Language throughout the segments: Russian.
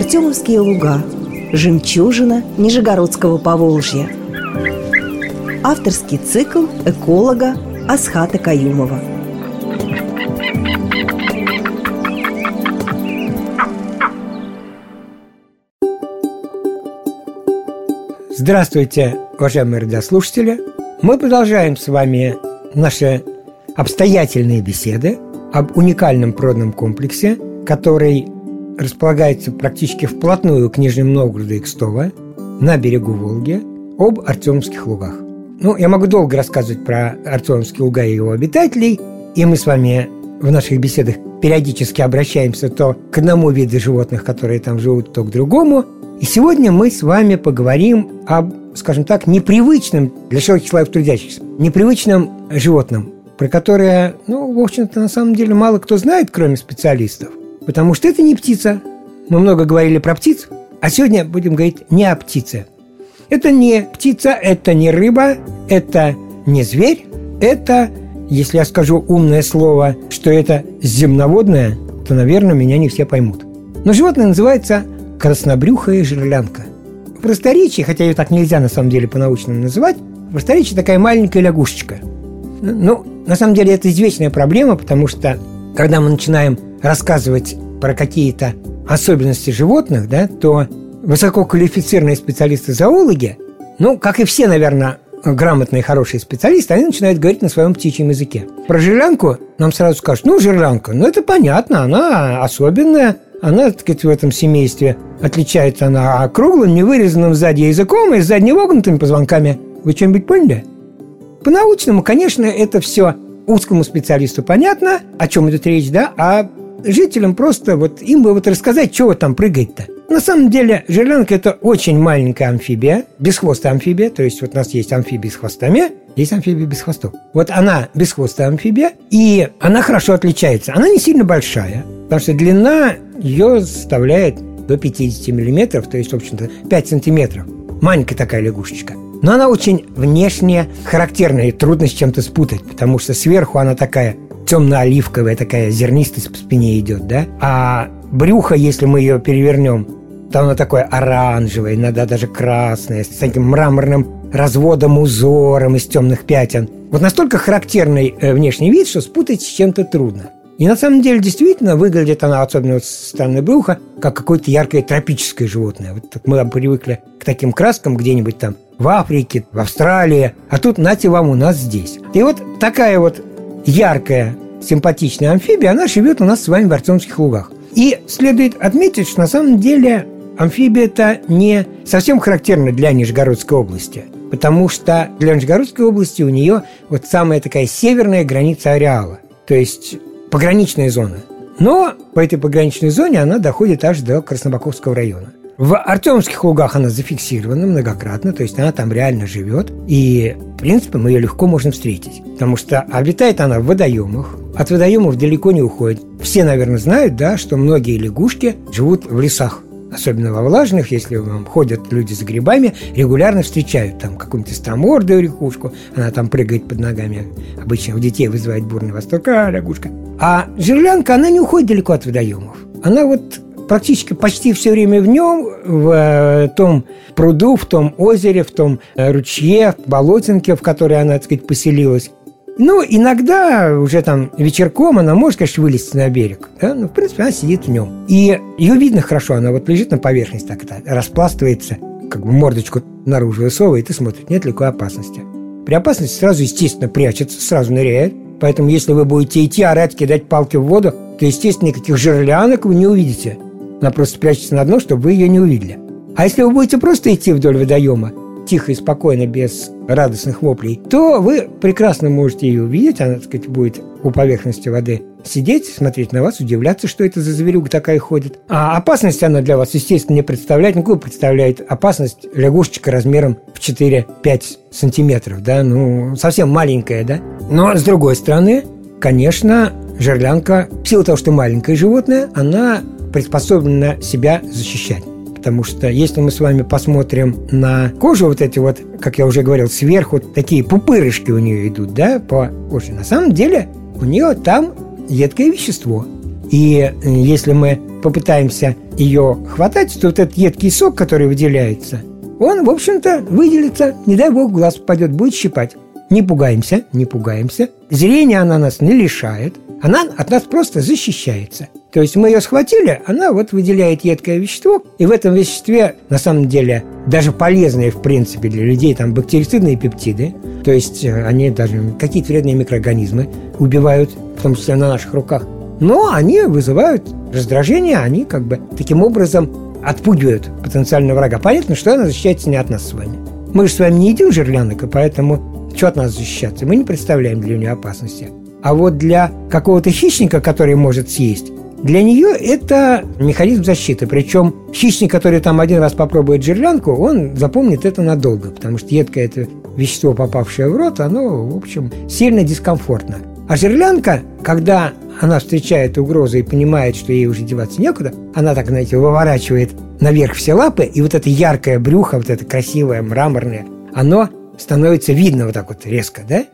Артемовские луга Жемчужина Нижегородского Поволжья Авторский цикл эколога Асхата Каюмова Здравствуйте, уважаемые радиослушатели! Мы продолжаем с вами наши обстоятельные беседы об уникальном природном комплексе, который располагается практически вплотную к Нижнему Новгороду и Кстово, на берегу Волги, об Артемовских лугах. Ну, я могу долго рассказывать про Артемовские луга и его обитателей, и мы с вами в наших беседах периодически обращаемся то к одному виду животных, которые там живут, то к другому. И сегодня мы с вами поговорим об, скажем так, непривычном для широких слоев трудящихся, непривычном животном, про которое, ну, в общем-то, на самом деле мало кто знает, кроме специалистов. Потому что это не птица. Мы много говорили про птиц, а сегодня будем говорить не о птице. Это не птица, это не рыба, это не зверь, это, если я скажу умное слово, что это земноводное, то, наверное, меня не все поймут. Но животное называется краснобрюхая жерлянка. В просторечии, хотя ее так нельзя на самом деле по-научному называть, в просторечии такая маленькая лягушечка. Ну, на самом деле это извечная проблема, потому что когда мы начинаем рассказывать про какие-то особенности животных, да, то высококвалифицированные специалисты-зоологи, ну, как и все, наверное, грамотные, хорошие специалисты, они начинают говорить на своем птичьем языке. Про жерлянку нам сразу скажут, ну, жерлянка, ну, это понятно, она особенная, она, так сказать, в этом семействе отличается она круглым, невырезанным сзади языком и с задне вогнутыми позвонками. Вы что-нибудь поняли? По-научному, конечно, это все узкому специалисту понятно, о чем идет речь, да, а жителям просто вот им бы вот рассказать, вот там прыгать-то. На самом деле жерлянка – это очень маленькая амфибия, бесхвостая амфибия, то есть вот у нас есть амфибии с хвостами, есть амфибия без хвостов. Вот она бесхвостая амфибия, и она хорошо отличается. Она не сильно большая, потому что длина ее составляет до 50 миллиметров, то есть, в общем-то, 5 сантиметров. Маленькая такая лягушечка. Но она очень внешне характерная, и трудно с чем-то спутать, потому что сверху она такая темно-оливковая, такая зернистость по спине идет, да? А брюхо, если мы ее перевернем, то оно такое оранжевое, иногда даже красное, с таким мраморным разводом, узором из темных пятен. Вот настолько характерный э, внешний вид, что спутать с чем-то трудно. И на самом деле действительно выглядит она, особенно вот со стороны брюха, как какое-то яркое тропическое животное. Вот мы привыкли к таким краскам где-нибудь там в Африке, в Австралии, а тут нате вам у нас здесь. И вот такая вот яркая, симпатичная амфибия, она живет у нас с вами в Артемских лугах. И следует отметить, что на самом деле амфибия это не совсем характерна для Нижегородской области, потому что для Нижегородской области у нее вот самая такая северная граница ареала. То есть пограничная зона. Но по этой пограничной зоне она доходит аж до Краснобаковского района. В Артемских лугах она зафиксирована многократно, то есть она там реально живет, и, в принципе, мы ее легко можем встретить, потому что обитает она в водоемах, от водоемов далеко не уходит. Все, наверное, знают, да, что многие лягушки живут в лесах, особенно во влажных, если вам ходят люди за грибами, регулярно встречают там какую-нибудь стромордую рекушку, она там прыгает под ногами, обычно у детей вызывает бурный восторг, а, лягушка. А жерлянка, она не уходит далеко от водоемов. Она вот практически почти все время в нем, в э, том пруду, в том озере, в том э, ручье, в болотинке, в которой она, так сказать, поселилась. Ну, иногда уже там вечерком она может, конечно, вылезти на берег. Да? Но, в принципе, она сидит в нем. И ее видно хорошо, она вот лежит на поверхности, так это распластывается, как бы мордочку наружу высовывает и смотрит, нет ли какой опасности. При опасности сразу, естественно, прячется, сразу ныряет. Поэтому, если вы будете идти, орать, кидать палки в воду, то, естественно, никаких жерлянок вы не увидите. Она просто спрячется на дно, чтобы вы ее не увидели. А если вы будете просто идти вдоль водоема, тихо и спокойно, без радостных воплей, то вы прекрасно можете ее увидеть. Она, так сказать, будет у поверхности воды сидеть, смотреть на вас, удивляться, что это за зверюга такая ходит. А опасность она для вас, естественно, не представляет. Никакую представляет опасность лягушечка размером в 4-5 сантиметров, да, ну, совсем маленькая, да. Но, с другой стороны, конечно, жерлянка, в силу того, что маленькое животное, она приспособлена себя защищать. Потому что если мы с вами посмотрим на кожу, вот эти вот, как я уже говорил, сверху такие пупырышки у нее идут, да, по коже. На самом деле у нее там едкое вещество. И э, если мы попытаемся ее хватать, то вот этот едкий сок, который выделяется, он, в общем-то, выделится, не дай бог, глаз попадет, будет щипать. Не пугаемся, не пугаемся. Зрение она нас не лишает, она от нас просто защищается. То есть мы ее схватили, она вот выделяет едкое вещество, и в этом веществе, на самом деле, даже полезные, в принципе, для людей, там, бактерицидные пептиды, то есть э, они даже какие-то вредные микроорганизмы убивают, в том числе на наших руках. Но они вызывают раздражение, они как бы таким образом отпугивают потенциального врага. Понятно, что она защищается не от нас с вами. Мы же с вами не едим жерлянок, и поэтому что от нас защищаться? Мы не представляем для нее опасности. А вот для какого-то хищника, который может съесть, для нее это механизм защиты. Причем хищник, который там один раз попробует жерлянку, он запомнит это надолго, потому что едкое это вещество, попавшее в рот, оно, в общем, сильно дискомфортно. А жерлянка, когда она встречает угрозу и понимает, что ей уже деваться некуда, она так, знаете, выворачивает наверх все лапы, и вот это яркое брюхо, вот это красивое, мраморное, оно становится видно вот так вот резко, да?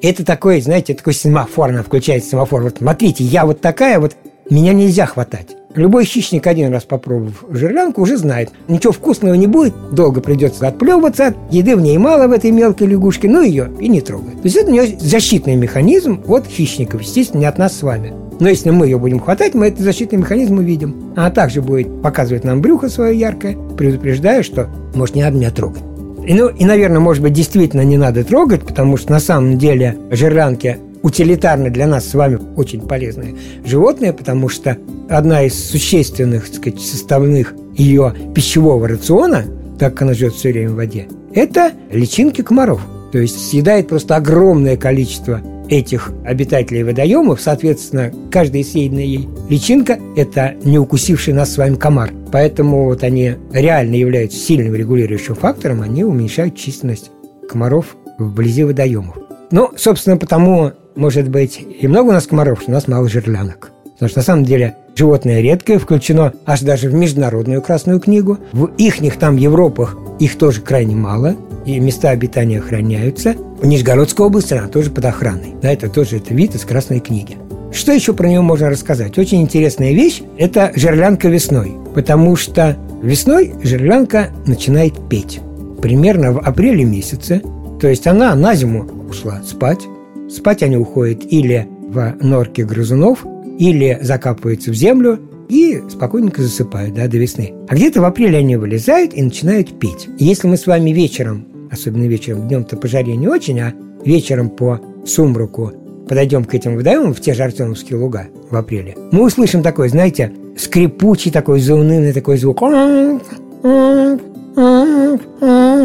Это такой, знаете, такой семафор, она включает семафор. Вот смотрите, я вот такая вот, меня нельзя хватать. Любой хищник, один раз попробовав жерлянку, уже знает, ничего вкусного не будет, долго придется отплевываться, еды в ней мало в этой мелкой лягушке, ну ее и не трогает. То есть это у нее защитный механизм от хищников, естественно, не от нас с вами. Но если мы ее будем хватать, мы этот защитный механизм увидим. Она также будет показывать нам брюхо свое яркое, предупреждая, что может не надо меня трогать. И, ну, и, наверное, может быть, действительно не надо трогать, потому что на самом деле жерлянки утилитарны для нас с вами очень полезные животные, потому что одна из существенных так сказать, составных ее пищевого рациона, так как она живет все время в воде, это личинки комаров. То есть съедает просто огромное количество этих обитателей водоемов, соответственно, каждая съеденная ей личинка – это не укусивший нас с вами комар. Поэтому вот они реально являются сильным регулирующим фактором, они уменьшают численность комаров вблизи водоемов. Ну, собственно, потому, может быть, и много у нас комаров, что у нас мало жерлянок. Потому что на самом деле животное редкое, включено аж даже в Международную Красную книгу. В ихних там Европах их тоже крайне мало, и места обитания охраняются. В Нижегородской области она тоже под охраной. Да, это тоже это вид из Красной книги. Что еще про него можно рассказать? Очень интересная вещь – это жерлянка весной. Потому что весной жерлянка начинает петь. Примерно в апреле месяце. То есть она на зиму ушла спать. Спать они уходят или в норке грызунов, или закапываются в землю и спокойненько засыпают да, до весны. А где-то в апреле они вылезают и начинают петь. И если мы с вами вечером, особенно вечером, днем-то по жаре не очень, а вечером по сумраку подойдем к этим водоемам в те же Артемовские луга в апреле, мы услышим такой, знаете, скрипучий такой заунывный такой звук.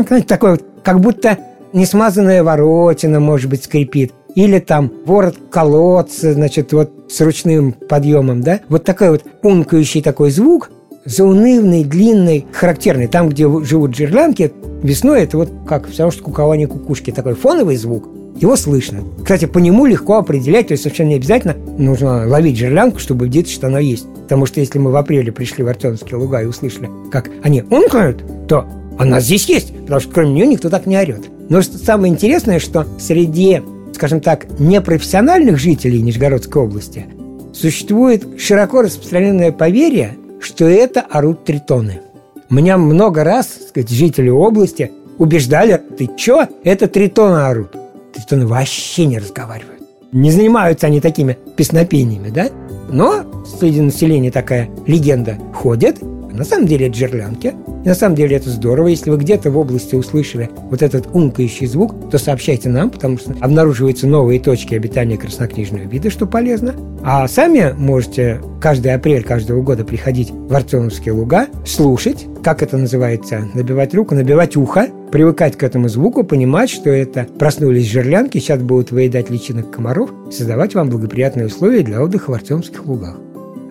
Знаете, такой вот, как будто несмазанная воротина, может быть, скрипит. Или там ворот колодца, значит, вот с ручным подъемом, да? Вот такой вот ункающий такой звук, заунывный, длинный, характерный. Там, где живут жерлянки, весной это вот как все что кукование кукушки. Такой фоновый звук, его слышно. Кстати, по нему легко определять, то есть совершенно не обязательно нужно ловить жерлянку, чтобы видеть, что она есть. Потому что если мы в апреле пришли в Артемовские луга и услышали, как они ункают, то она здесь есть, потому что кроме нее никто так не орет. Но самое интересное, что среди, скажем так, непрофессиональных жителей Нижегородской области существует широко распространенное поверье, что это орут тритоны. Меня много раз, так сказать, жители области убеждали, ты чё, это тритоны орут. Тритоны вообще не разговаривают. Не занимаются они такими песнопениями, да? Но среди населения такая легенда ходит, на самом деле это жерлянки. И на самом деле это здорово. Если вы где-то в области услышали вот этот умкающий звук, то сообщайте нам, потому что обнаруживаются новые точки обитания краснокнижного вида, что полезно. А сами можете каждый апрель каждого года приходить в Артемовские луга, слушать, как это называется, набивать руку, набивать ухо, привыкать к этому звуку, понимать, что это проснулись жерлянки, сейчас будут выедать личинок комаров, создавать вам благоприятные условия для отдыха в Артемовских лугах.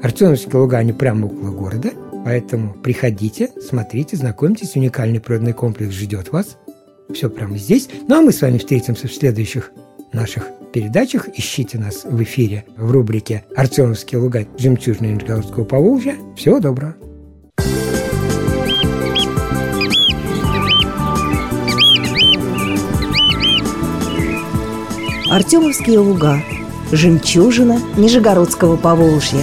Артемовские луга, они прямо около города – Поэтому приходите, смотрите, знакомьтесь, уникальный природный комплекс ждет вас. Все прямо здесь. Ну а мы с вами встретимся в следующих наших передачах. Ищите нас в эфире в рубрике «Артемовские луга. Жемчужные Нижегородского Поволжья». Всего доброго. Артемовские луга. Жемчужина Нижегородского Поволжья.